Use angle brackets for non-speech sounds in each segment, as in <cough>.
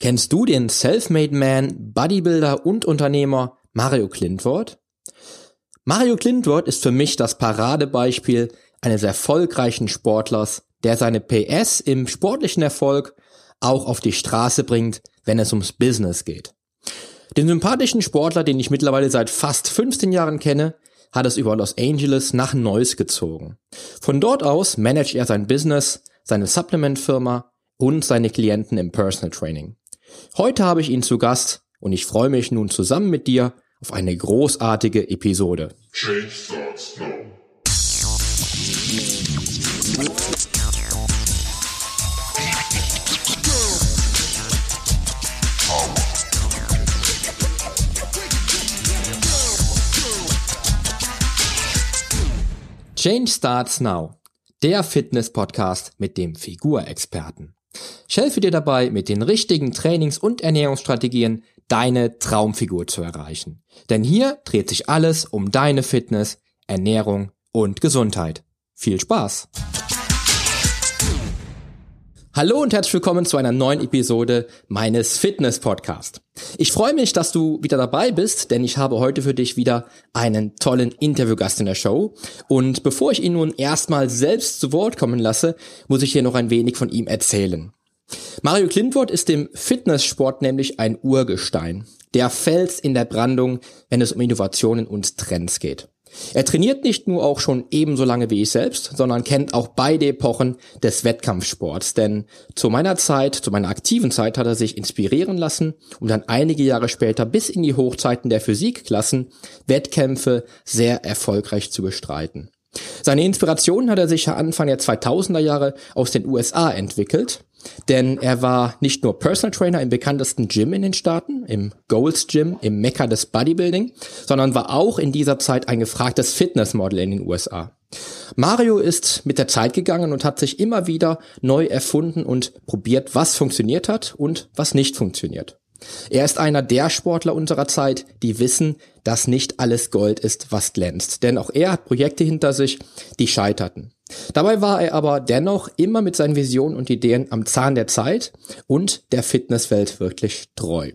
Kennst du den Selfmade Man, Bodybuilder und Unternehmer Mario Klintwort? Mario Klintwort ist für mich das Paradebeispiel eines erfolgreichen Sportlers, der seine PS im sportlichen Erfolg auch auf die Straße bringt, wenn es ums Business geht. Den sympathischen Sportler, den ich mittlerweile seit fast 15 Jahren kenne, hat es über Los Angeles nach Neuss gezogen. Von dort aus managt er sein Business, seine Supplement-Firma und seine Klienten im Personal Training. Heute habe ich ihn zu Gast und ich freue mich nun zusammen mit dir auf eine großartige Episode. Change starts now. Change Starts Now, der Fitness-Podcast mit dem Figurexperten. Ich helfe dir dabei, mit den richtigen Trainings- und Ernährungsstrategien deine Traumfigur zu erreichen. Denn hier dreht sich alles um deine Fitness, Ernährung und Gesundheit. Viel Spaß! Hallo und herzlich willkommen zu einer neuen Episode meines Fitness Podcast. Ich freue mich, dass du wieder dabei bist, denn ich habe heute für dich wieder einen tollen Interviewgast in der Show. Und bevor ich ihn nun erstmal selbst zu Wort kommen lasse, muss ich hier noch ein wenig von ihm erzählen. Mario Klintwort ist im Fitnesssport nämlich ein Urgestein, der Fels in der Brandung, wenn es um Innovationen und Trends geht. Er trainiert nicht nur auch schon ebenso lange wie ich selbst, sondern kennt auch beide Epochen des Wettkampfsports. Denn zu meiner Zeit, zu meiner aktiven Zeit hat er sich inspirieren lassen, um dann einige Jahre später bis in die Hochzeiten der Physikklassen Wettkämpfe sehr erfolgreich zu bestreiten. Seine Inspiration hat er sich Anfang der 2000er Jahre aus den USA entwickelt denn er war nicht nur Personal Trainer im bekanntesten Gym in den Staaten, im Gold's Gym, im Mekka des Bodybuilding, sondern war auch in dieser Zeit ein gefragtes Fitnessmodel in den USA. Mario ist mit der Zeit gegangen und hat sich immer wieder neu erfunden und probiert, was funktioniert hat und was nicht funktioniert. Er ist einer der Sportler unserer Zeit, die wissen, dass nicht alles Gold ist, was glänzt. Denn auch er hat Projekte hinter sich, die scheiterten. Dabei war er aber dennoch immer mit seinen Visionen und Ideen am Zahn der Zeit und der Fitnesswelt wirklich treu.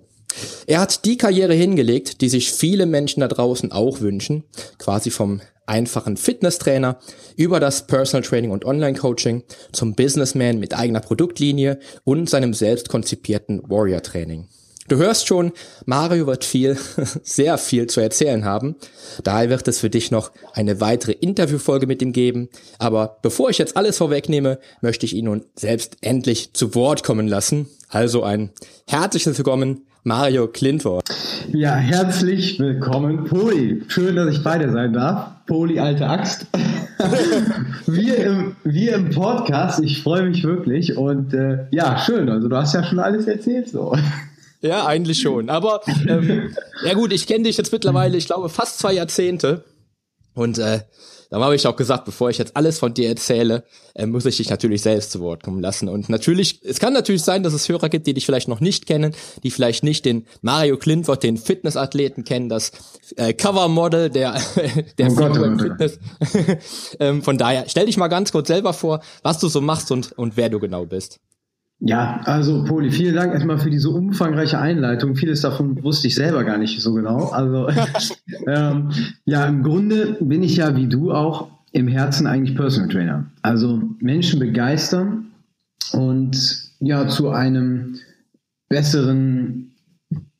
Er hat die Karriere hingelegt, die sich viele Menschen da draußen auch wünschen, quasi vom einfachen Fitnesstrainer über das Personal Training und Online Coaching zum Businessman mit eigener Produktlinie und seinem selbst konzipierten Warrior Training. Du hörst schon, Mario wird viel, <laughs> sehr viel zu erzählen haben. Daher wird es für dich noch eine weitere Interviewfolge mit ihm geben. Aber bevor ich jetzt alles vorwegnehme, möchte ich ihn nun selbst endlich zu Wort kommen lassen. Also ein herzliches Willkommen, Mario Klintwort. Ja, herzlich willkommen, Poli. Schön, dass ich bei dir sein darf. Poli, alte Axt. <laughs> wir, im, wir im Podcast, ich freue mich wirklich. Und äh, ja, schön. Also du hast ja schon alles erzählt so. Ja, eigentlich schon. Aber ähm, ja gut, ich kenne dich jetzt mittlerweile, ich glaube, fast zwei Jahrzehnte. Und äh, da habe ich auch gesagt, bevor ich jetzt alles von dir erzähle, äh, muss ich dich natürlich selbst zu Wort kommen lassen. Und natürlich, es kann natürlich sein, dass es Hörer gibt, die dich vielleicht noch nicht kennen, die vielleicht nicht den Mario Klintworth, den Fitnessathleten kennen, das äh, Covermodel der <laughs> der oh Gott, oh Fitness. <laughs> ähm, von daher, stell dich mal ganz kurz selber vor, was du so machst und und wer du genau bist. Ja, also Poli, vielen Dank erstmal für diese umfangreiche Einleitung. Vieles davon wusste ich selber gar nicht so genau. Also <laughs> ähm, ja, im Grunde bin ich ja wie du auch im Herzen eigentlich Personal Trainer. Also Menschen begeistern und ja zu einem besseren,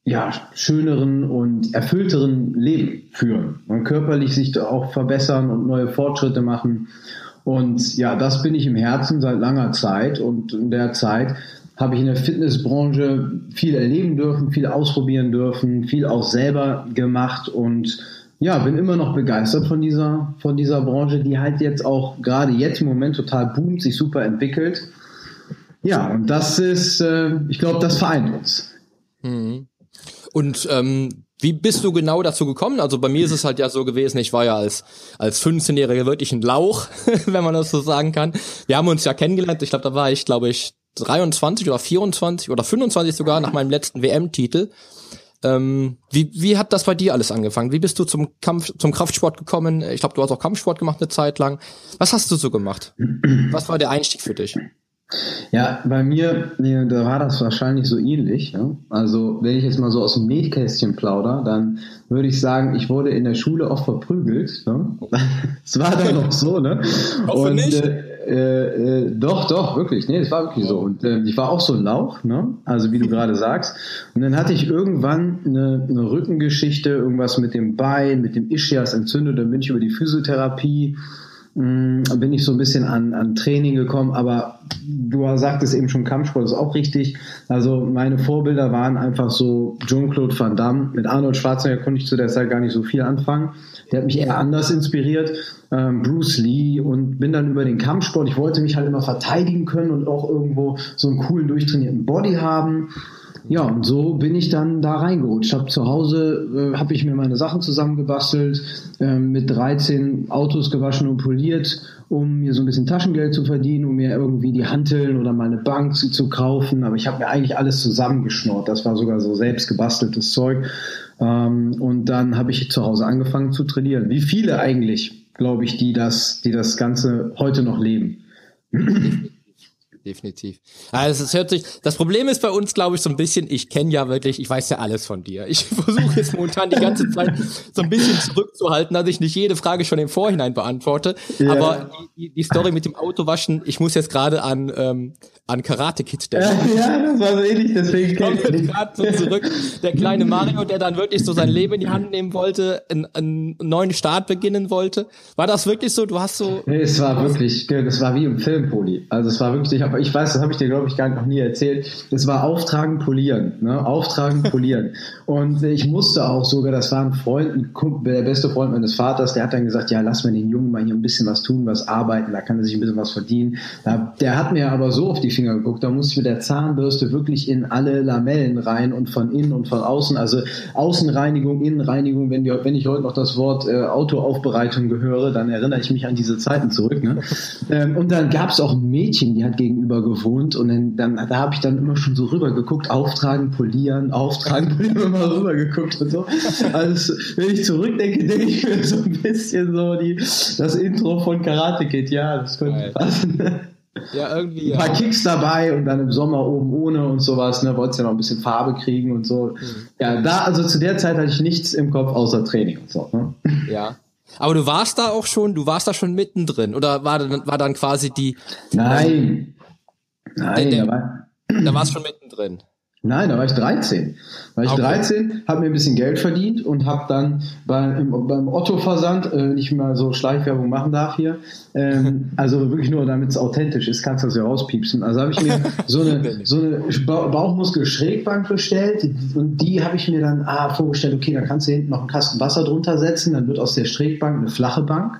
ja schöneren und erfüllteren Leben führen und körperlich sich auch verbessern und neue Fortschritte machen und ja, das bin ich im Herzen seit langer Zeit. Und in der Zeit habe ich in der Fitnessbranche viel erleben dürfen, viel ausprobieren dürfen, viel auch selber gemacht und ja, bin immer noch begeistert von dieser, von dieser Branche, die halt jetzt auch gerade jetzt im Moment total boomt, sich super entwickelt. Ja, und das ist, äh, ich glaube, das vereint uns. Mhm. Und ähm, wie bist du genau dazu gekommen? Also bei mir ist es halt ja so gewesen, ich war ja als, als 15-Jähriger wirklich ein Lauch, <laughs> wenn man das so sagen kann. Wir haben uns ja kennengelernt, ich glaube, da war ich, glaube ich, 23 oder 24 oder 25 sogar nach meinem letzten WM-Titel. Ähm, wie, wie hat das bei dir alles angefangen? Wie bist du zum Kampf, zum Kraftsport gekommen? Ich glaube, du hast auch Kampfsport gemacht eine Zeit lang. Was hast du so gemacht? Was war der Einstieg für dich? Ja, bei mir, nee, da war das wahrscheinlich so ähnlich. Ja? Also, wenn ich jetzt mal so aus dem Nähkästchen plauder, dann würde ich sagen, ich wurde in der Schule oft verprügelt. Ne? <laughs> Es war dann noch so, ne? <laughs> Und, nicht. Äh, äh, äh, doch, doch, wirklich. Nee, es war wirklich so. Und äh, ich war auch so ein Lauch, ne? Also wie du gerade sagst. Und dann hatte ich irgendwann eine, eine Rückengeschichte, irgendwas mit dem Bein, mit dem Ischias entzündet. Dann bin ich über die Physiotherapie mh, mm, bin ich so ein bisschen an, an Training gekommen, aber du sagtest eben schon, Kampfsport ist auch richtig. Also meine Vorbilder waren einfach so Jean-Claude Van Damme. Mit Arnold Schwarzenegger konnte ich zu der Zeit gar nicht so viel anfangen. Der hat mich eher anders inspiriert. Ähm, Bruce Lee und bin dann über den Kampfsport. Ich wollte mich halt immer verteidigen können und auch irgendwo so einen coolen, durchtrainierten Body haben. Ja, und so bin ich dann da reingerutscht. Hab zu Hause äh, habe ich mir meine Sachen zusammengebastelt, äh, mit 13 Autos gewaschen und poliert, um mir so ein bisschen Taschengeld zu verdienen, um mir irgendwie die Hanteln oder mal eine Bank zu, zu kaufen. Aber ich habe mir eigentlich alles zusammengeschnort. Das war sogar so selbst gebasteltes Zeug. Ähm, und dann habe ich zu Hause angefangen zu trainieren. Wie viele eigentlich, glaube ich, die das, die das Ganze heute noch leben definitiv. Also es hört sich, das Problem ist bei uns, glaube ich, so ein bisschen, ich kenne ja wirklich, ich weiß ja alles von dir. Ich <laughs> versuche jetzt momentan die ganze Zeit so ein bisschen zurückzuhalten, dass ich nicht jede Frage schon im Vorhinein beantworte. Ja. Aber die, die, Story mit dem Autowaschen, ich muss jetzt gerade an, ähm, an Karate Kid denken. Ja, das war so ähnlich, deswegen kommt gerade so zurück. Der kleine Mario, der dann wirklich so sein Leben in die Hand nehmen wollte, einen, einen neuen Start beginnen wollte. War das wirklich so? Du hast so. Nee, es war wirklich, das war wie im Film, Poli. Also es war wirklich, ich habe aber ich weiß, das habe ich dir, glaube ich, gar noch nie erzählt. Das war Auftragen, Polieren. Ne? Auftragen, <laughs> Polieren. Und ich musste auch sogar, das war ein Freund, ein Kumpel, der beste Freund meines Vaters, der hat dann gesagt, ja, lass mal den Jungen mal hier ein bisschen was tun, was arbeiten, da kann er sich ein bisschen was verdienen. Der hat mir aber so auf die Finger geguckt, da musste ich mit der Zahnbürste wirklich in alle Lamellen rein und von innen und von außen, also Außenreinigung, Innenreinigung, wenn, wir, wenn ich heute noch das Wort äh, Autoaufbereitung gehöre, dann erinnere ich mich an diese Zeiten zurück. Ne? <laughs> Ähm, und dann gab es auch ein Mädchen, die hat gegenüber gegenüber gewohnt und dann, dann da habe ich dann immer schon so rüber geguckt, auftragen, polieren, auftragen, <laughs> polieren, immer rüber geguckt und so. Also wenn ich zurückdenke, denke ich mir so ein bisschen so die, das Intro von Karate Kid, ja, das könnte Geil. passen. Ja, irgendwie. Ja. Ein paar Kicks dabei und dann im Sommer oben ohne und sowas, ne, wolltest ja noch ein bisschen Farbe kriegen und so. Mhm. Ja, da, also zu der Zeit hatte ich nichts im Kopf außer Training und so, ne? Ja. Aber du warst da auch schon, du warst da schon mittendrin oder war, war dann quasi die. Nein, Nein, der, der, da war, da warst schon mittendrin. Nein, da war ich 13. War ich okay. 13, habe mir ein bisschen Geld verdient und habe dann bei, im, beim Otto-Versand, äh, wenn ich mal so Schleichwerbung machen darf hier, ähm, <laughs> also wirklich nur damit es authentisch ist, kannst du das ja rauspiepsen. Also habe ich mir <laughs> so eine, so eine Bauchmuskel-Schrägbank bestellt und die habe ich mir dann ah, vorgestellt, okay, da kannst du hinten noch einen Kasten Wasser drunter setzen, dann wird aus der Schrägbank eine flache Bank.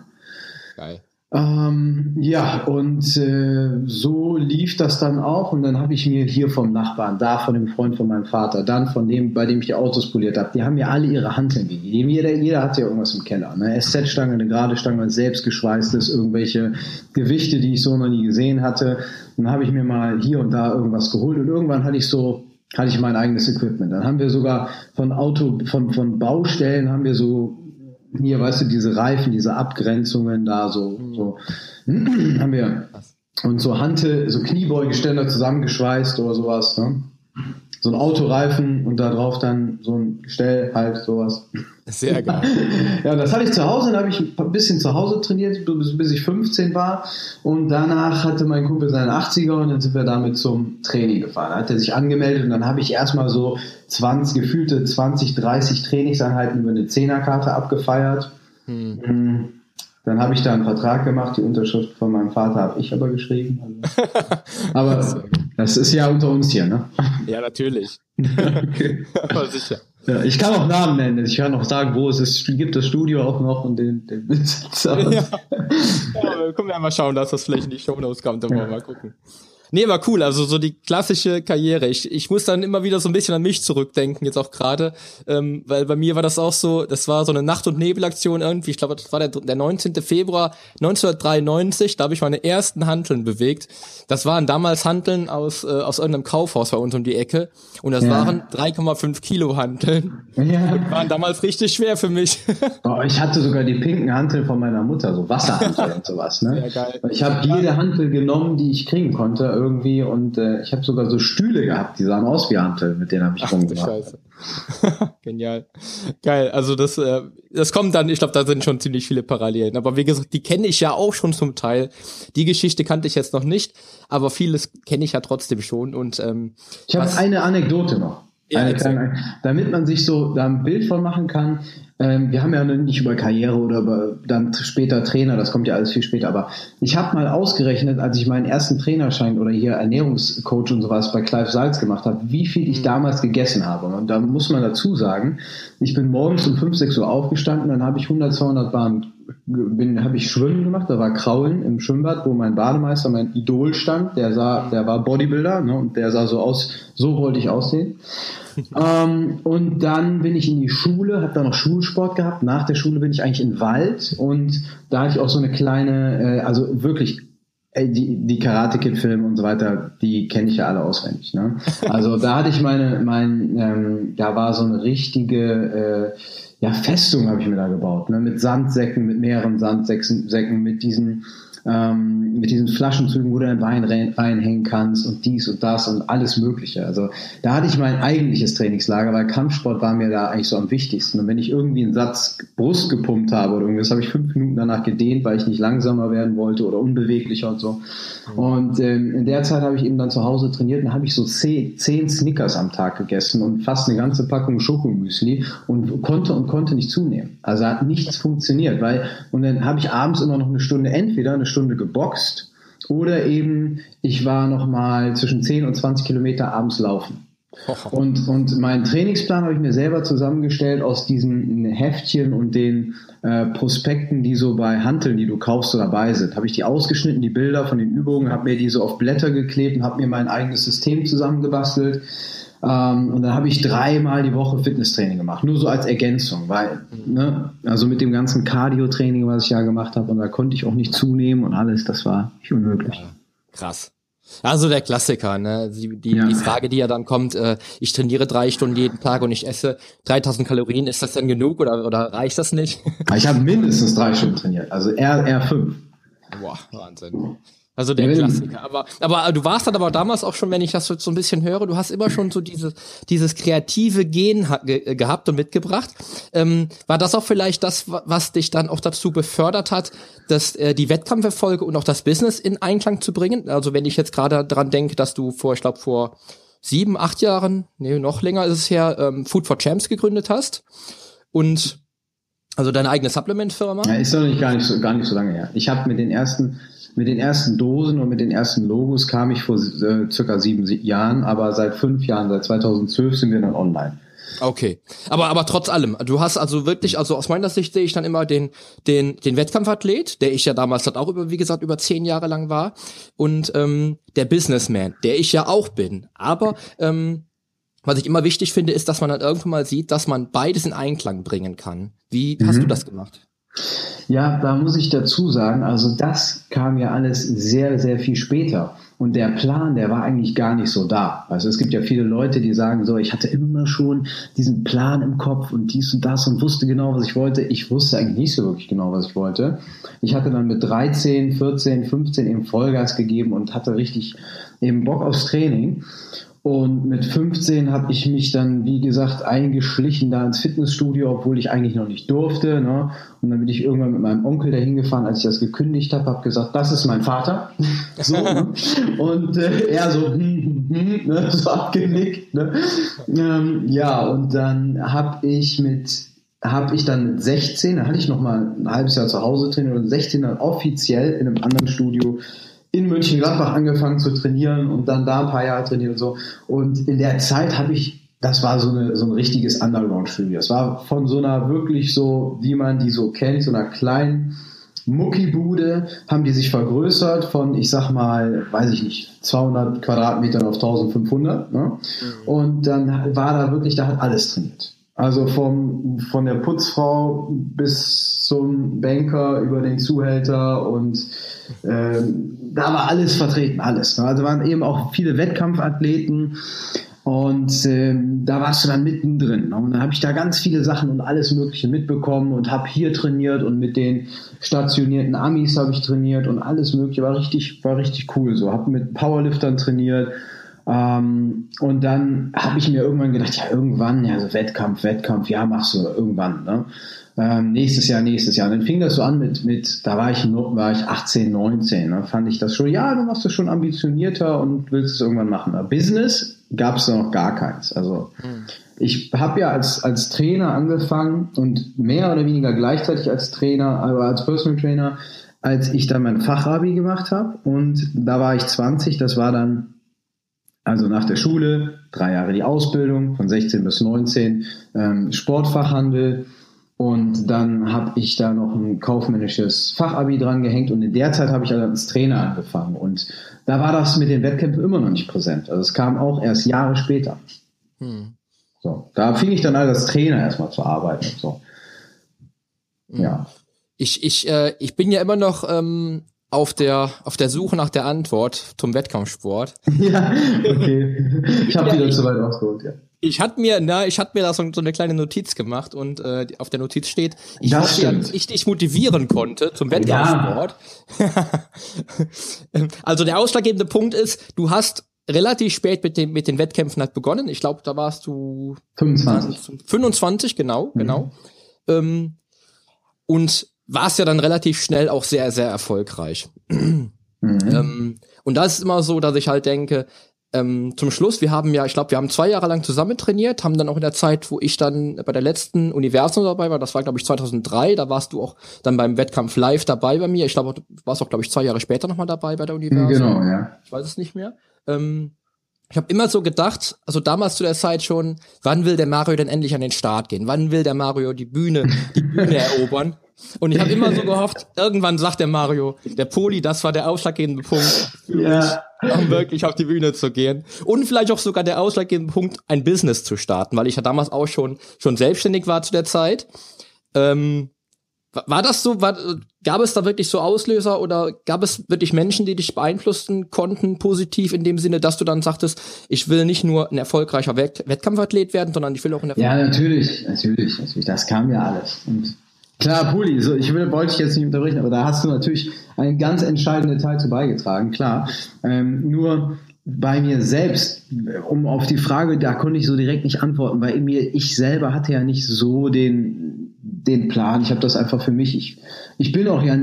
Geil. Ähm, ja, und äh, so lief das dann auch. Und dann habe ich mir hier vom Nachbarn, da von dem Freund von meinem Vater, dann von dem, bei dem ich die Autos poliert habe, die haben mir alle ihre Handeln gegeben. Jeder, jeder hat ja irgendwas im Keller. Eine SZ-Stange, eine gerade Stange, selbstgeschweißtes, irgendwelche Gewichte, die ich so noch nie gesehen hatte. Dann habe ich mir mal hier und da irgendwas geholt. Und irgendwann hatte ich so hatte ich mein eigenes Equipment. Dann haben wir sogar von Auto, von, von Baustellen haben wir so hier, weißt du, diese Reifen, diese Abgrenzungen da so, so. <clears throat> Haben wir. Und so Hantel, so Kniebeugeständer zusammengeschweißt oder sowas, ne? So ein Autoreifen und da drauf dann so ein Gestell, halt sowas. Sehr geil. <laughs> ja, das hatte ich zu Hause, dann habe ich ein bisschen zu Hause trainiert, bis, bis, ich 15 war. Und danach hatte mein Kumpel seinen 80er und dann sind wir damit zum Training gefahren. Da hat er sich angemeldet und dann habe ich erstmal so 20, gefühlte 20, 30 Trainingseinheiten über eine Zehnerkarte abgefeiert. Hm. hm. Dann habe ich da einen Vertrag gemacht, die Unterschrift von meinem Vater habe ich aber geschrieben. Also. <laughs> aber das ist ja unter uns hier, ne? Ja, natürlich. okay. <laughs> aber sicher. Ja, ich kann auch Namen nennen. Ich kann auch sagen, wo es ist. Gibt das Studio auch noch und den, den Besitzer. <laughs> Ja. ja, können wir mal schauen, dass das vielleicht in die Show Notes kommt. Dann ja. mal gucken. Nee, war cool. Also so die klassische Karriere. Ich, ich muss dann immer wieder so ein bisschen an mich zurückdenken, jetzt auch gerade, ähm, weil bei mir war das auch so, das war so eine Nacht- und Nebelaktion irgendwie. Ich glaube, das war der, der 19. Februar 1993. Da habe ich meine ersten Hanteln bewegt. Das waren damals Hanteln aus, äh, aus irgendeinem Kaufhaus bei uns um die Ecke. Und das ja. waren 3,5 Kilo Hanteln. Ja. Und waren damals richtig schwer für mich. <laughs> Oh, ich hatte sogar die pinken Hanteln von meiner Mutter, so Wasserhanteln <laughs> und sowas. Ne? Ja, geil. Ich habe jede Hantel genommen, die ich kriegen konnte irgendwie und äh, ich habe sogar so Stühle gehabt, die sahen aus wie Hantel, mit denen habe ich Ach, rumgemacht. Scheiße. <laughs> Genial. Geil. Also das, äh, das kommt dann, ich glaube, da sind schon ziemlich viele Parallelen. Aber wie gesagt, die kenne ich ja auch schon zum Teil. Die Geschichte kannte ich jetzt noch nicht, aber vieles kenne ich ja trotzdem schon. Und ähm, ich habe eine Anekdote noch. Ja, kleine, damit man sich so da ein Bild von machen kann, ähm, wir haben ja nicht über Karriere oder über dann später Trainer, das kommt ja alles viel später, aber ich habe mal ausgerechnet, als ich meinen ersten Trainerschein oder hier Ernährungscoach und sowas bei Clive Salz gemacht habe, wie viel ich mhm. damals gegessen habe. Und da muss man dazu sagen, ich bin morgens um 5, 6 Uhr aufgestanden, dann habe ich 100, 200 Bahnen bin, habe ich Schwimmen gemacht, da war Kraulen im Schwimmbad, wo mein Bademeister, mein Idol stand, der sah, der war Bodybuilder, ne, und der sah so aus, so wollte ich aussehen. <laughs> ähm, und dann bin ich in die Schule, habe da noch Schulsport gehabt. Nach der Schule bin ich eigentlich in den Wald und da hatte ich auch so eine kleine, äh, also wirklich die, die Karate Kid Filme und so weiter, die kenne ich ja alle auswendig. Ne? Also da hatte ich meine, mein, ähm, da war so eine richtige äh, ja, Festung habe ich mir da gebaut, ne? mit Sandsäcken, mit mehreren Sandsäcken, mit diesen ähm, mit diesen Flaschenzügen, wo du dein Wein rein, reinhängen kannst und dies und das und alles Mögliche. Also da hatte ich mein eigentliches Trainingslager, weil Kampfsport war mir da eigentlich so am wichtigsten. Und wenn ich irgendwie einen Satz Brust gepumpt habe oder irgendwas, habe ich fünf Minuten danach gedehnt, weil ich nicht langsamer werden wollte oder unbeweglicher und so. Und ähm, in der Zeit habe ich eben dann zu Hause trainiert und habe ich so zehn, zehn Snickers am Tag gegessen und fast eine ganze Packung Schokomüsli und konnte und konnte nicht zunehmen. Also hat nichts funktioniert, weil und dann habe ich abends immer noch eine Stunde entweder eine Stunde geboxt oder eben ich war noch mal zwischen 10 und 20 Kilometer abends laufen. <laughs> Und, und meinen Trainingsplan habe ich mir selber zusammengestellt aus diesen Heftchen und den äh, Prospekten, die so bei Hanteln, die du kaufst, so dabei sind. Habe ich die ausgeschnitten, die Bilder von den Übungen, habe mir die so auf Blätter geklebt und habe mir mein eigenes System zusammengebastelt. Ähm, und dann habe ich dreimal die Woche Fitnesstraining gemacht, nur so als Ergänzung, weil, ne, also mit dem ganzen Cardio-Training, was ich ja gemacht habe, und da konnte ich auch nicht zunehmen und alles, das war unmöglich. Krass. Also der Klassiker, ne? Die, die, ja. die Frage, die ja dann kommt, äh, ich trainiere drei Stunden jeden Tag und ich esse 3000 Kalorien, ist das denn genug oder, oder reicht das nicht? Ich habe mindestens drei Stunden trainiert, also eher, eher fünf. Boah, Wahnsinn. Also der Klassiker. Aber, aber du warst dann aber damals auch schon, wenn ich das so ein bisschen höre, du hast immer schon so dieses, dieses kreative Gen ge gehabt und mitgebracht. Ähm, war das auch vielleicht das, was dich dann auch dazu befördert hat, dass äh, die Wettkampferfolge und auch das Business in Einklang zu bringen? Also wenn ich jetzt gerade dran denke, dass du vor, ich glaube, vor sieben, acht Jahren, nee, noch länger ist es her, ähm, Food for Champs gegründet hast. Und also deine eigene Supplement-Firma? Ja, ist doch nicht gar nicht so, gar nicht so lange her. Ich habe mit den ersten mit den ersten Dosen und mit den ersten Logos kam ich vor äh, circa sieben Jahren, aber seit fünf Jahren, seit 2012 sind wir dann online. Okay, aber aber trotz allem, du hast also wirklich, also aus meiner Sicht sehe ich dann immer den den den Wettkampfathlet, der ich ja damals halt auch über wie gesagt über zehn Jahre lang war und ähm, der Businessman, der ich ja auch bin. Aber ähm, was ich immer wichtig finde, ist, dass man dann irgendwann mal sieht, dass man beides in Einklang bringen kann. Wie mhm. hast du das gemacht? Ja, da muss ich dazu sagen, also das kam ja alles sehr, sehr viel später. Und der Plan, der war eigentlich gar nicht so da. Also es gibt ja viele Leute, die sagen so, ich hatte immer schon diesen Plan im Kopf und dies und das und wusste genau, was ich wollte. Ich wusste eigentlich nicht so wirklich genau, was ich wollte. Ich hatte dann mit 13, 14, 15 eben Vollgas gegeben und hatte richtig eben Bock aufs Training. Und mit 15 habe ich mich dann, wie gesagt, eingeschlichen da ins Fitnessstudio, obwohl ich eigentlich noch nicht durfte. Ne? Und dann bin ich irgendwann mit meinem Onkel dahin gefahren, als ich das gekündigt habe, habe gesagt, das ist mein Vater. <laughs> So, ne? Und äh, er so, hm, hm, hm, ne? <laughs> so abgenickt. Ne? Ähm, ja, und dann habe ich mit habe ich dann mit 16, da hatte ich noch mal ein halbes Jahr zu Hause trainiert und 16 dann offiziell in einem anderen Studio in Mönchengladbach angefangen zu trainieren und dann da ein paar Jahre trainiert und so. Und in der Zeit habe ich, das war so, eine, so ein richtiges Underground-Studio. Es war von so einer wirklich so, wie man die so kennt, so einer kleinen Muckibude, haben die sich vergrößert von, ich sag mal, weiß ich nicht, 200 Quadratmetern auf 1500. Ne? Mhm. Und dann war da wirklich, da hat alles trainiert. Also vom, von der Putzfrau bis zum Banker über den Zuhälter und ähm, da war alles vertreten, alles. Ne? Also waren eben auch viele Wettkampfathleten. Und ähm, da warst du dann mittendrin. Ne? Und dann habe ich da ganz viele Sachen und alles Mögliche mitbekommen und habe hier trainiert und mit den stationierten Amis habe ich trainiert und alles Mögliche. War richtig, war richtig cool. So, habe mit Powerliftern trainiert. Ähm, und dann habe ich mir irgendwann gedacht, ja, irgendwann, ja, so Wettkampf, Wettkampf, ja, machst du irgendwann. Ne? Ähm, nächstes Jahr, nächstes Jahr. Und dann fing das so an mit, mit da war ich, war ich 18, 19. Ne? Fand ich das schon, ja, dann machst du schon ambitionierter und willst es irgendwann machen. Aber Business gab es da noch gar keins. Also hm. ich habe ja als, als Trainer angefangen und mehr oder weniger gleichzeitig als Trainer, also als Personal Trainer, als ich dann mein Fachabi gemacht habe. Und da war ich 20, das war dann also nach der Schule, drei Jahre die Ausbildung von 16 bis 19, ähm, Sportfachhandel und dann habe ich da noch ein kaufmännisches Fachabi dran gehängt und in der Zeit habe ich dann als Trainer angefangen und da war das mit den Wettkämpfen immer noch nicht präsent. Also es kam auch erst Jahre später. Hm. So, da fing ich dann als Trainer erstmal zu arbeiten. So. Hm. Ja. Ich, ich, äh, ich bin ja immer noch ähm, auf der auf der Suche nach der Antwort zum Wettkampfsport. <laughs> ja, okay. Ich habe wieder zu weit ausgeholt, ja. Ich hatte mir, na, ich hatte mir da so, so, eine kleine Notiz gemacht und äh, auf der Notiz steht, ich ich dich motivieren konnte zum Wettkampfsport. Ja. <laughs> also der ausschlaggebende Punkt ist, du hast relativ spät mit, dem, mit den Wettkämpfen halt begonnen. Ich glaube, da warst du 25. 25, genau, mhm. genau. Ähm, und warst ja dann relativ schnell auch sehr, sehr erfolgreich. Mhm. Ähm, und das ist immer so, dass ich halt denke, ähm, zum Schluss, wir haben ja, ich glaube, wir haben zwei Jahre lang zusammen trainiert, haben dann auch in der Zeit, wo ich dann bei der letzten Universum dabei war, das war, glaube ich, 2003, da warst du auch dann beim Wettkampf live dabei bei mir. Ich glaube, du warst auch, glaube ich, zwei Jahre später nochmal dabei bei der Universum. Genau, ja. Ich weiß es nicht mehr. Ähm, ich habe immer so gedacht, also damals zu der Zeit schon, wann will der Mario denn endlich an den Start gehen? Wann will der Mario die Bühne, die Bühne <laughs> erobern? Und ich habe immer so <laughs> gehofft, irgendwann sagt der Mario, der Poli, das war der ausschlaggebende Punkt, ja. um wirklich auf die Bühne zu gehen. Und vielleicht auch sogar der ausschlaggebende Punkt, ein Business zu starten, weil ich ja damals auch schon, schon selbstständig war zu der Zeit. Ähm, war das so, war, gab es da wirklich so Auslöser oder gab es wirklich Menschen, die dich beeinflussen konnten, positiv in dem Sinne, dass du dann sagtest, ich will nicht nur ein erfolgreicher Wett Wettkampfathlet werden, sondern ich will auch ein erfolgreicher Ja, natürlich, natürlich, natürlich, das kam ja alles. Und Klar, Puli, so, ich will, wollte dich jetzt nicht unterbrechen, aber da hast du natürlich einen ganz entscheidenden Teil zu beigetragen, klar. Ähm, nur bei mir selbst, um auf die Frage, da konnte ich so direkt nicht antworten, weil mir, ich selber hatte ja nicht so den, den Plan. Ich habe das einfach für mich, ich, ich bin auch ja,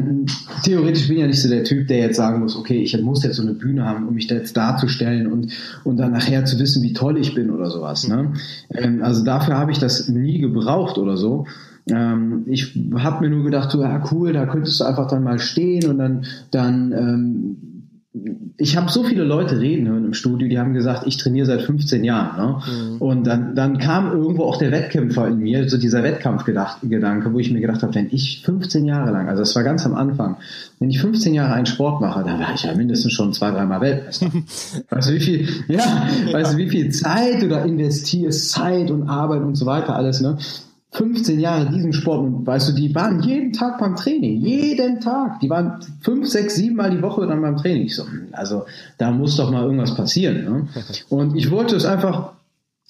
theoretisch bin ja nicht so der Typ, der jetzt sagen muss, okay, ich muss jetzt so eine Bühne haben, um mich da jetzt darzustellen und, und dann nachher zu wissen, wie toll ich bin oder sowas. Ne? Ähm, also dafür habe ich das nie gebraucht oder so. Ähm, ich habe mir nur gedacht, so, ja cool, da könntest du einfach dann mal stehen und dann, dann ähm, ich habe so viele Leute reden hören im Studio, die haben gesagt, ich trainiere seit 15 Jahren. Ne? Mhm. Und dann, dann kam irgendwo auch der Wettkämpfer in mir, so dieser Wettkampfgedanke, wo ich mir gedacht habe, wenn ich 15 Jahre lang, also das war ganz am Anfang, wenn ich 15 Jahre einen Sport mache, dann war ich ja mindestens schon zwei, dreimal Weltmeister. <laughs> weißt du, wie viel, ja, weißt du, wie viel Zeit du da investierst, Zeit und Arbeit und so weiter, alles, ne? 15 Jahre diesen Sport und weißt du, die waren jeden Tag beim Training, jeden Tag. Die waren fünf, sechs, sieben Mal die Woche dann beim Training. So, hm, also da muss doch mal irgendwas passieren. Ne? <laughs> Und ich wollte es einfach,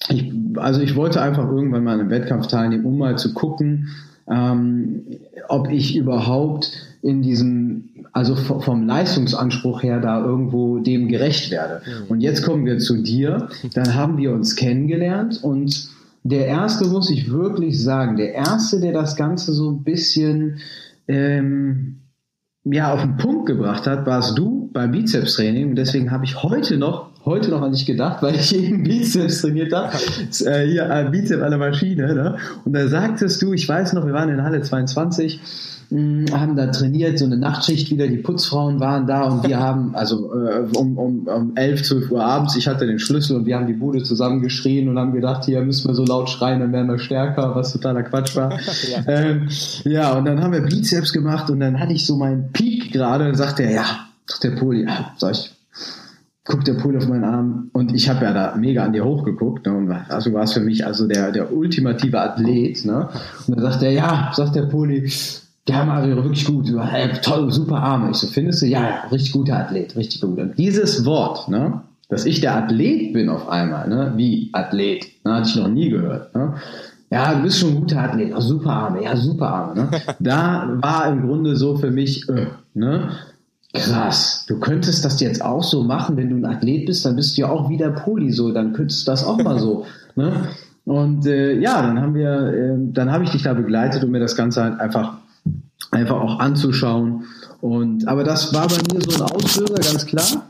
ich, also ich wollte einfach irgendwann mal an einem Wettkampf teilnehmen, um mal zu gucken, ähm, ob ich überhaupt in diesem, also vom Leistungsanspruch her da irgendwo dem gerecht werde. Mhm. Und jetzt kommen wir zu dir, dann haben wir uns kennengelernt und der erste muss ich wirklich sagen, der erste, der das Ganze so ein bisschen ähm, ja, auf den Punkt gebracht hat, warst du beim Bizeps-Training. Und deswegen habe ich heute noch, heute noch an dich gedacht, weil ich eben <laughs> Bizeps trainiert habe. Äh, hier, äh, Bizeps an der Maschine. Ne? Und da sagtest du, ich weiß noch, wir waren in Halle 22 haben da trainiert, so eine Nachtschicht wieder, die Putzfrauen waren da und wir haben, also äh, um, um, um 11, 12 Uhr abends, ich hatte den Schlüssel und wir haben die Bude zusammengeschrien und haben gedacht, hier müssen wir so laut schreien, dann werden wir stärker, was totaler Quatsch war. <laughs> ja. Ähm, ja, und dann haben wir Bizeps gemacht und dann hatte ich so meinen Peak gerade und sagte er, ja, der Poli, ja, sag ich, guckt der Poli auf meinen Arm und ich habe ja da mega an dir hochgeguckt ne, und also war es für mich also der, der ultimative Athlet. Ne? Und dann sagt er, ja, sagt der Poli, ja, Mario, wirklich gut, du hast toll, super Arme. Ich so, findest du? Ja, ja, richtig guter Athlet, richtig gut. Und dieses Wort, ne, dass ich der Athlet bin auf einmal, ne? wie Athlet, ne? hatte ich noch nie gehört. Ne? Ja, du bist schon ein guter Athlet, oh, super Arme, ja, super Arme. Ne? <laughs> Da war im Grunde so für mich, äh, ne? krass, du könntest das jetzt auch so machen, wenn du ein Athlet bist, dann bist du ja auch wieder Poli so, dann könntest du das auch mal so. Ne? Und äh, ja, dann haben wir, äh, dann habe ich dich da begleitet, um mir das Ganze halt einfach, einfach auch anzuschauen. Und aber das war bei mir so ein Auslöser, ganz klar.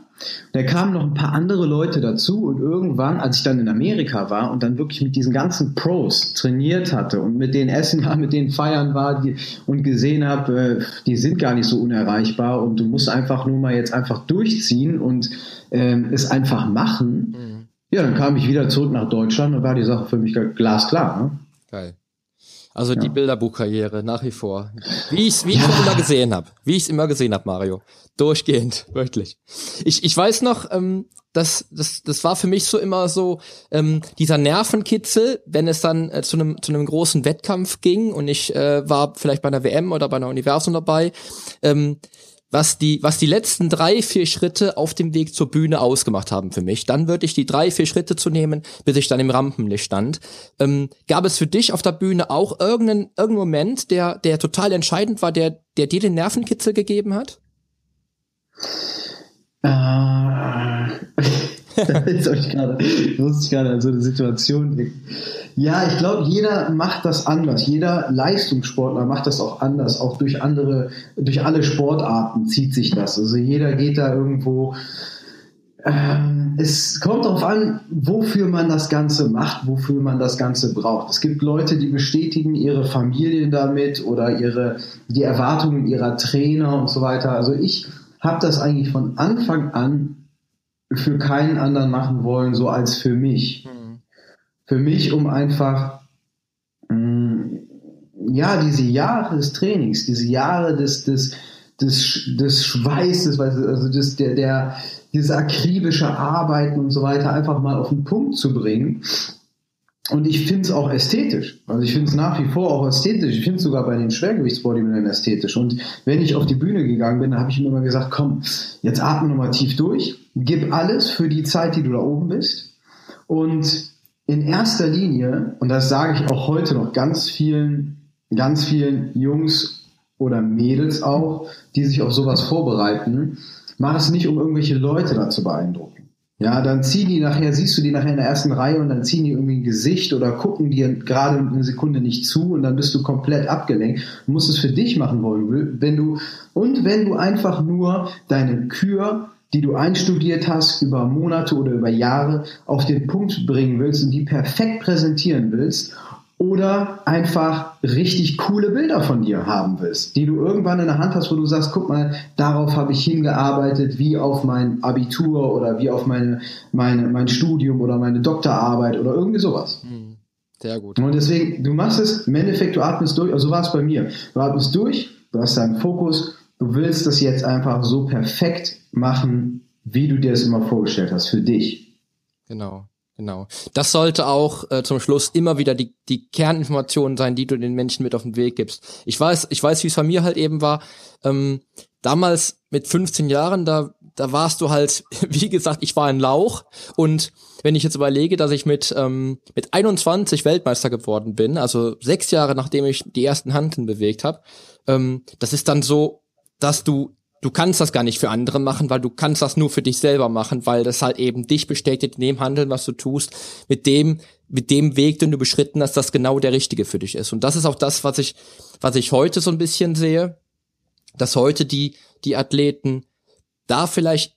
Da kamen noch ein paar andere Leute dazu und irgendwann, als ich dann in Amerika war und dann wirklich mit diesen ganzen Pros trainiert hatte und mit denen essen war, mit denen feiern war die, und gesehen habe, äh, die sind gar nicht so unerreichbar und du musst einfach nur mal jetzt einfach durchziehen und ähm, es einfach machen. Mhm. Ja, dann kam ich wieder zurück nach Deutschland und war die Sache für mich glasklar. Ne? Geil. Also ja. die Bilderbuchkarriere nach wie vor. Wie ich es wie ja. immer gesehen habe. Wie ich es immer gesehen habe, Mario. Durchgehend, <laughs> wirklich. Ich, ich weiß noch, ähm, das, das, das war für mich so immer so ähm, dieser Nervenkitzel, wenn es dann äh, zu einem zu einem großen Wettkampf ging und ich äh, war vielleicht bei einer WM oder bei einer Universum dabei. Ähm, was die, was die letzten drei, vier Schritte auf dem Weg zur Bühne ausgemacht haben für mich. Dann würde ich die drei, vier Schritte zu nehmen, bis ich dann im Rampenlicht stand. Ähm, gab es für dich auf der Bühne auch irgendeinen, irgendeinen Moment, der, der total entscheidend war, der, der dir den Nervenkitzel gegeben hat? Äh, <laughs> jetzt ich gerade, so eine Situation. Ja, ich glaube, jeder macht das anders. Jeder Leistungssportler macht das auch anders. Auch durch andere, durch alle Sportarten zieht sich das. Also jeder geht da irgendwo. Ähm, es kommt darauf an, wofür man das Ganze macht, wofür man das Ganze braucht. Es gibt Leute, die bestätigen ihre Familien damit oder ihre, die Erwartungen ihrer Trainer und so weiter. Also ich habe das eigentlich von Anfang an für keinen anderen machen wollen, so als für mich. Mhm. Für mich, um einfach mm, ja diese Jahre des Trainings, diese Jahre des des des, des Schweißes, also des, der, der, dieses akribische Arbeiten und so weiter einfach mal auf den Punkt zu bringen und ich finde es auch ästhetisch. Also ich finde es nach wie vor auch ästhetisch. Ich finde es sogar bei den Schwergewichtsbodybuildern ästhetisch. Und wenn ich auf die Bühne gegangen bin, habe ich mir immer gesagt, komm, jetzt atme nochmal tief durch, gib alles für die Zeit, die du da oben bist. Und in erster Linie, und das sage ich auch heute noch ganz vielen, ganz vielen Jungs oder Mädels auch, die sich auf sowas vorbereiten, mach es nicht, um irgendwelche Leute da zu beeindrucken. Ja, dann ziehen die nachher, siehst du die nachher in der ersten Reihe und dann ziehen die irgendwie ein Gesicht oder gucken dir gerade eine Sekunde nicht zu und dann bist du komplett abgelenkt. Du musst es für dich machen wollen, wenn du, und wenn du einfach nur deine Kür, die du einstudiert hast über Monate oder über Jahre, auf den Punkt bringen willst und die perfekt präsentieren willst oder einfach richtig coole Bilder von dir haben willst, die du irgendwann in der Hand hast, wo du sagst, guck mal, darauf habe ich hingearbeitet, wie auf mein Abitur oder wie auf meine, meine, mein Studium oder meine Doktorarbeit oder irgendwie sowas. Hm, sehr gut. Und deswegen, du machst es, im Endeffekt, du atmest durch, also so war es bei mir. Du atmest durch, du hast deinen Fokus, du willst das jetzt einfach so perfekt machen, wie du dir es immer vorgestellt hast, für dich. Genau. Genau. Das sollte auch äh, zum Schluss immer wieder die, die Kerninformation sein, die du den Menschen mit auf den Weg gibst. Ich weiß, ich weiß, wie es bei mir halt eben war. Ähm, damals mit 15 Jahren, da, da warst du halt, <laughs> wie gesagt, ich war ein Lauch. Und wenn ich jetzt überlege, dass ich mit, ähm, mit 21 Weltmeister geworden bin, also sechs Jahre nachdem ich die ersten Handen bewegt habe, ähm, das ist dann so, dass du du kannst das gar nicht für andere machen, weil du kannst das nur für dich selber machen, weil das halt eben dich bestätigt in dem Handeln, was du tust, mit dem, mit dem Weg, den du beschritten hast, dass genau der richtige für dich ist. Und das ist auch das, was ich, was ich heute so ein bisschen sehe, dass heute die, die Athleten da vielleicht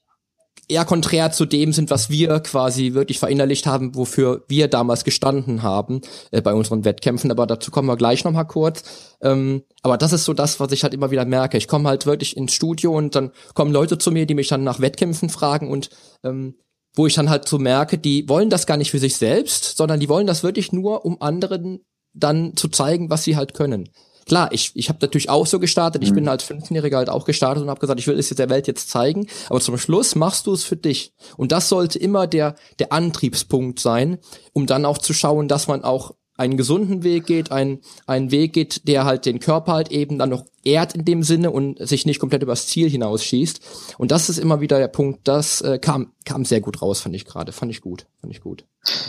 eher konträr zu dem sind, was wir quasi wirklich verinnerlicht haben, wofür wir damals gestanden haben äh, bei unseren Wettkämpfen. Aber dazu kommen wir gleich nochmal kurz. Ähm, aber das ist so das, was ich halt immer wieder merke. Ich komme halt wirklich ins Studio und dann kommen Leute zu mir, die mich dann nach Wettkämpfen fragen und ähm, wo ich dann halt so merke, die wollen das gar nicht für sich selbst, sondern die wollen das wirklich nur, um anderen dann zu zeigen, was sie halt können. Klar, ich, ich habe natürlich auch so gestartet. Ich mhm. bin als 15-Jähriger halt auch gestartet und habe gesagt, ich will es jetzt der Welt jetzt zeigen. Aber zum Schluss machst du es für dich. Und das sollte immer der, der Antriebspunkt sein, um dann auch zu schauen, dass man auch einen gesunden Weg geht, ein, einen Weg geht, der halt den Körper halt eben dann noch ehrt in dem Sinne und sich nicht komplett übers Ziel hinausschießt. Und das ist immer wieder der Punkt, das äh, kam, kam sehr gut raus, fand ich gerade. Fand ich gut, fand ich gut.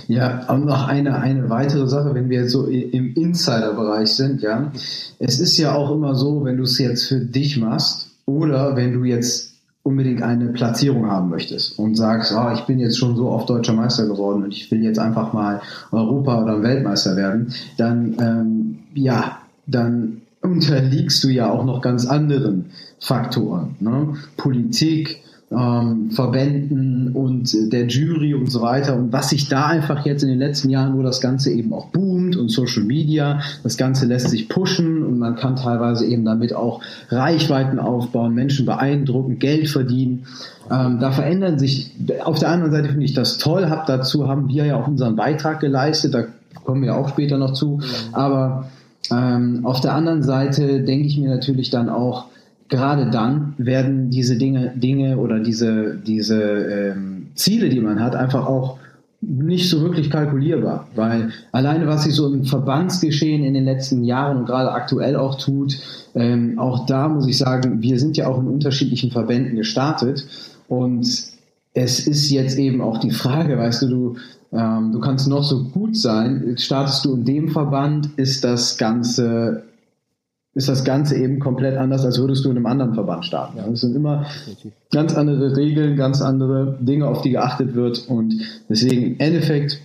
Ja, und noch eine, eine weitere Sache, wenn wir so im Insider-Bereich sind, ja. Es ist ja auch immer so, wenn du es jetzt für dich machst oder wenn du jetzt unbedingt eine Platzierung haben möchtest und sagst, oh, ich bin jetzt schon so oft deutscher Meister geworden und ich will jetzt einfach mal Europa- oder Weltmeister werden, dann ähm, ja, dann unterliegst du ja auch noch ganz anderen Faktoren. Ne? Politik, ähm, Verbänden und der Jury und so weiter. Und was sich da einfach jetzt in den letzten Jahren, wo das Ganze eben auch boomt und Social Media, das Ganze lässt sich pushen und man kann teilweise eben damit auch Reichweiten aufbauen, Menschen beeindrucken, Geld verdienen. Ähm, da verändern sich, auf der anderen Seite finde ich das toll, hab dazu haben wir ja auch unseren Beitrag geleistet, da kommen wir auch später noch zu. Aber ähm, auf der anderen Seite denke ich mir natürlich dann auch, gerade dann werden diese Dinge, Dinge oder diese, diese ähm, Ziele, die man hat, einfach auch nicht so wirklich kalkulierbar, weil alleine was sich so im Verbandsgeschehen in den letzten Jahren und gerade aktuell auch tut, ähm, auch da muss ich sagen, wir sind ja auch in unterschiedlichen Verbänden gestartet. Und es ist jetzt eben auch die Frage, weißt du, du, ähm, du kannst noch so gut sein, startest du in dem Verband, ist das Ganze ist das Ganze eben komplett anders, als würdest du in einem anderen Verband starten. Es sind immer ganz andere Regeln, ganz andere Dinge, auf die geachtet wird. Und deswegen im Endeffekt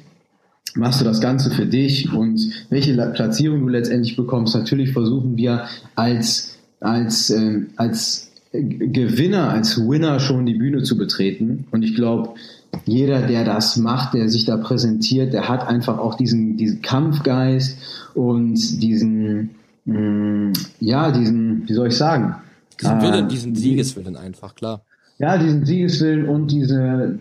machst du das Ganze für dich und welche Platzierung du letztendlich bekommst. Natürlich versuchen wir als, als, äh, als Gewinner, als Winner schon die Bühne zu betreten. Und ich glaube, jeder, der das macht, der sich da präsentiert, der hat einfach auch diesen, diesen Kampfgeist und diesen, Mm, ja, diesen, wie soll ich sagen? Diesen Willen, äh, diesen Siegeswillen einfach, klar. Ja, diesen Siegeswillen und diese,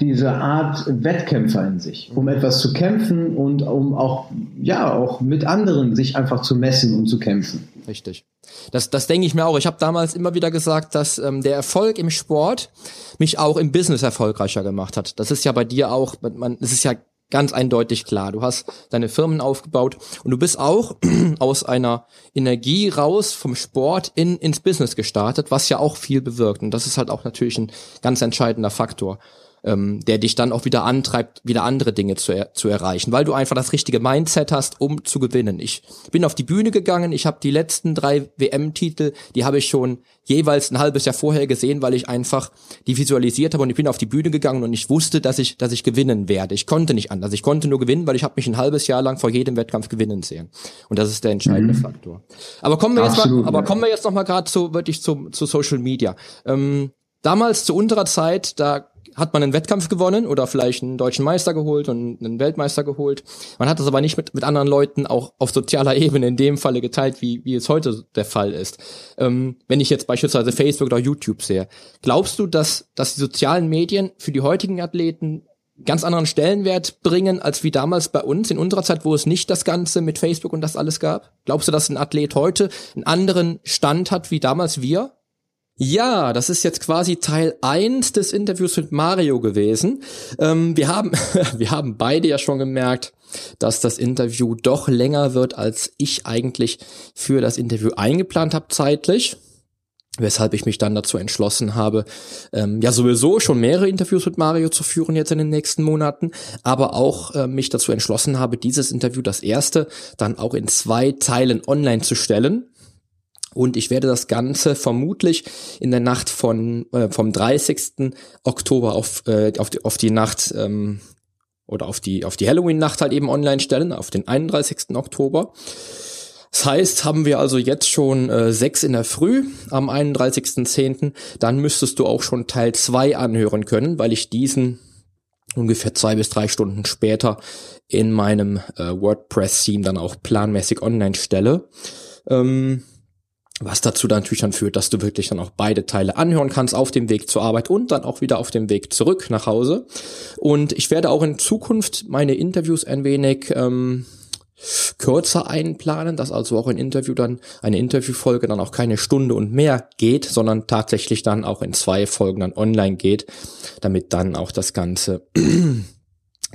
diese Art Wettkämpfer in sich, um etwas zu kämpfen und um auch, ja, auch mit anderen sich einfach zu messen und zu kämpfen. Richtig. Das, das denke ich mir auch. Ich habe damals immer wieder gesagt, dass ähm, der Erfolg im Sport mich auch im Business erfolgreicher gemacht hat. Das ist ja bei dir auch, man, es ist ja ganz eindeutig klar. Du hast deine Firmen aufgebaut und du bist auch <clears throat> aus einer Energie raus vom Sport in, ins Business gestartet, was ja auch viel bewirkt. Und das ist halt auch natürlich ein ganz entscheidender Faktor ähm, der dich dann auch wieder antreibt, wieder andere Dinge zu, er zu erreichen, weil du einfach das richtige Mindset hast, um zu gewinnen. Ich bin auf die Bühne gegangen, ich habe die letzten drei WM-Titel, die habe ich schon jeweils ein halbes Jahr vorher gesehen, weil ich einfach die visualisiert habe und ich bin auf die Bühne gegangen und ich wusste, dass ich, dass ich gewinnen werde. Ich konnte nicht anders. Ich konnte nur gewinnen, weil ich habe mich ein halbes Jahr lang vor jedem Wettkampf gewinnen sehen. Und das ist der entscheidende mhm. Faktor. Aber kommen wir Absolut, jetzt mal, aber kommen wir jetzt noch mal gerade zu wirklich zu, zu Social Media. Ähm, damals zu unserer Zeit, da hat man einen Wettkampf gewonnen oder vielleicht einen deutschen Meister geholt und einen Weltmeister geholt. Man hat das aber nicht mit, mit anderen Leuten auch auf sozialer Ebene in dem Falle geteilt, wie, wie es heute der Fall ist. Ähm, wenn ich jetzt beispielsweise Facebook oder YouTube sehe, glaubst du, dass, dass die sozialen Medien für die heutigen Athleten ganz anderen Stellenwert bringen als wie damals bei uns in unserer Zeit, wo es nicht das Ganze mit Facebook und das alles gab? Glaubst du, dass ein Athlet heute einen anderen Stand hat wie damals wir? Ja, das ist jetzt quasi Teil eins des Interviews mit Mario gewesen. Ähm, wir, haben, <laughs> wir haben beide ja schon gemerkt, dass das Interview doch länger wird, als ich eigentlich für das Interview eingeplant habe zeitlich. Weshalb ich mich dann dazu entschlossen habe, ähm, ja sowieso schon mehrere Interviews mit Mario zu führen jetzt in den nächsten Monaten, aber auch äh, mich dazu entschlossen habe, dieses Interview, das erste, dann auch in zwei Teilen online zu stellen. Und ich werde das Ganze vermutlich in der Nacht von äh, vom 30. Oktober auf, äh, auf, die, auf die Nacht ähm, oder auf die auf die Halloween-Nacht halt eben online stellen, auf den 31. Oktober. Das heißt, haben wir also jetzt schon äh, sechs in der Früh am 31.10., dann müsstest du auch schon Teil zwei anhören können, weil ich diesen ungefähr zwei bis drei Stunden später in meinem äh, WordPress-Theme dann auch planmäßig online stelle. Ähm, was dazu dann natürlich dann führt, dass du wirklich dann auch beide Teile anhören kannst auf dem Weg zur Arbeit und dann auch wieder auf dem Weg zurück nach Hause. Und ich werde auch in Zukunft meine Interviews ein wenig ähm, kürzer einplanen, dass also auch ein Interview dann, eine Interviewfolge dann auch keine Stunde und mehr geht, sondern tatsächlich dann auch in zwei Folgen dann online geht, damit dann auch das Ganze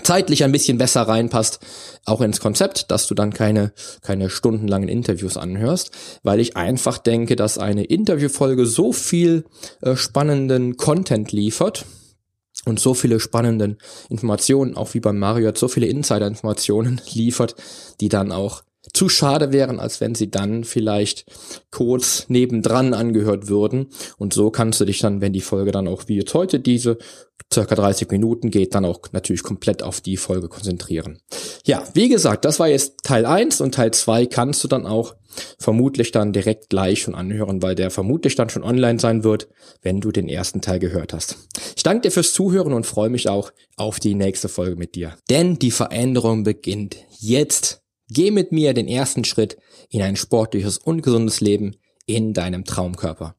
zeitlich ein bisschen besser reinpasst, auch ins Konzept, dass du dann keine, keine stundenlangen Interviews anhörst, weil ich einfach denke, dass eine Interviewfolge so viel äh, spannenden Content liefert, und so viele spannenden Informationen, auch wie beim Mario so viele Insider-Informationen <laughs> liefert, die dann auch zu schade wären, als wenn sie dann vielleicht kurz nebendran angehört würden. Und so kannst du dich dann, wenn die Folge dann auch wie jetzt heute diese circa 30 Minuten geht, dann auch natürlich komplett auf die Folge konzentrieren. Ja, wie gesagt, das war jetzt Teil 1 und Teil 2 kannst du dann auch vermutlich dann direkt gleich schon anhören, weil der vermutlich dann schon online sein wird, wenn du den ersten Teil gehört hast. Ich danke dir fürs Zuhören und freue mich auch auf die nächste Folge mit dir. Denn die Veränderung beginnt jetzt. Geh mit mir den ersten Schritt in ein sportliches und gesundes Leben in deinem Traumkörper.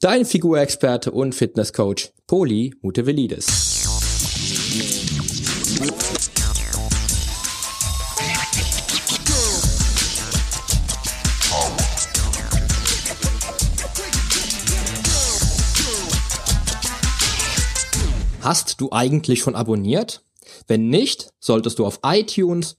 Dein Figurexperte und Fitnesscoach Poli Mutevelidis. Hast du eigentlich schon abonniert? Wenn nicht, solltest du auf iTunes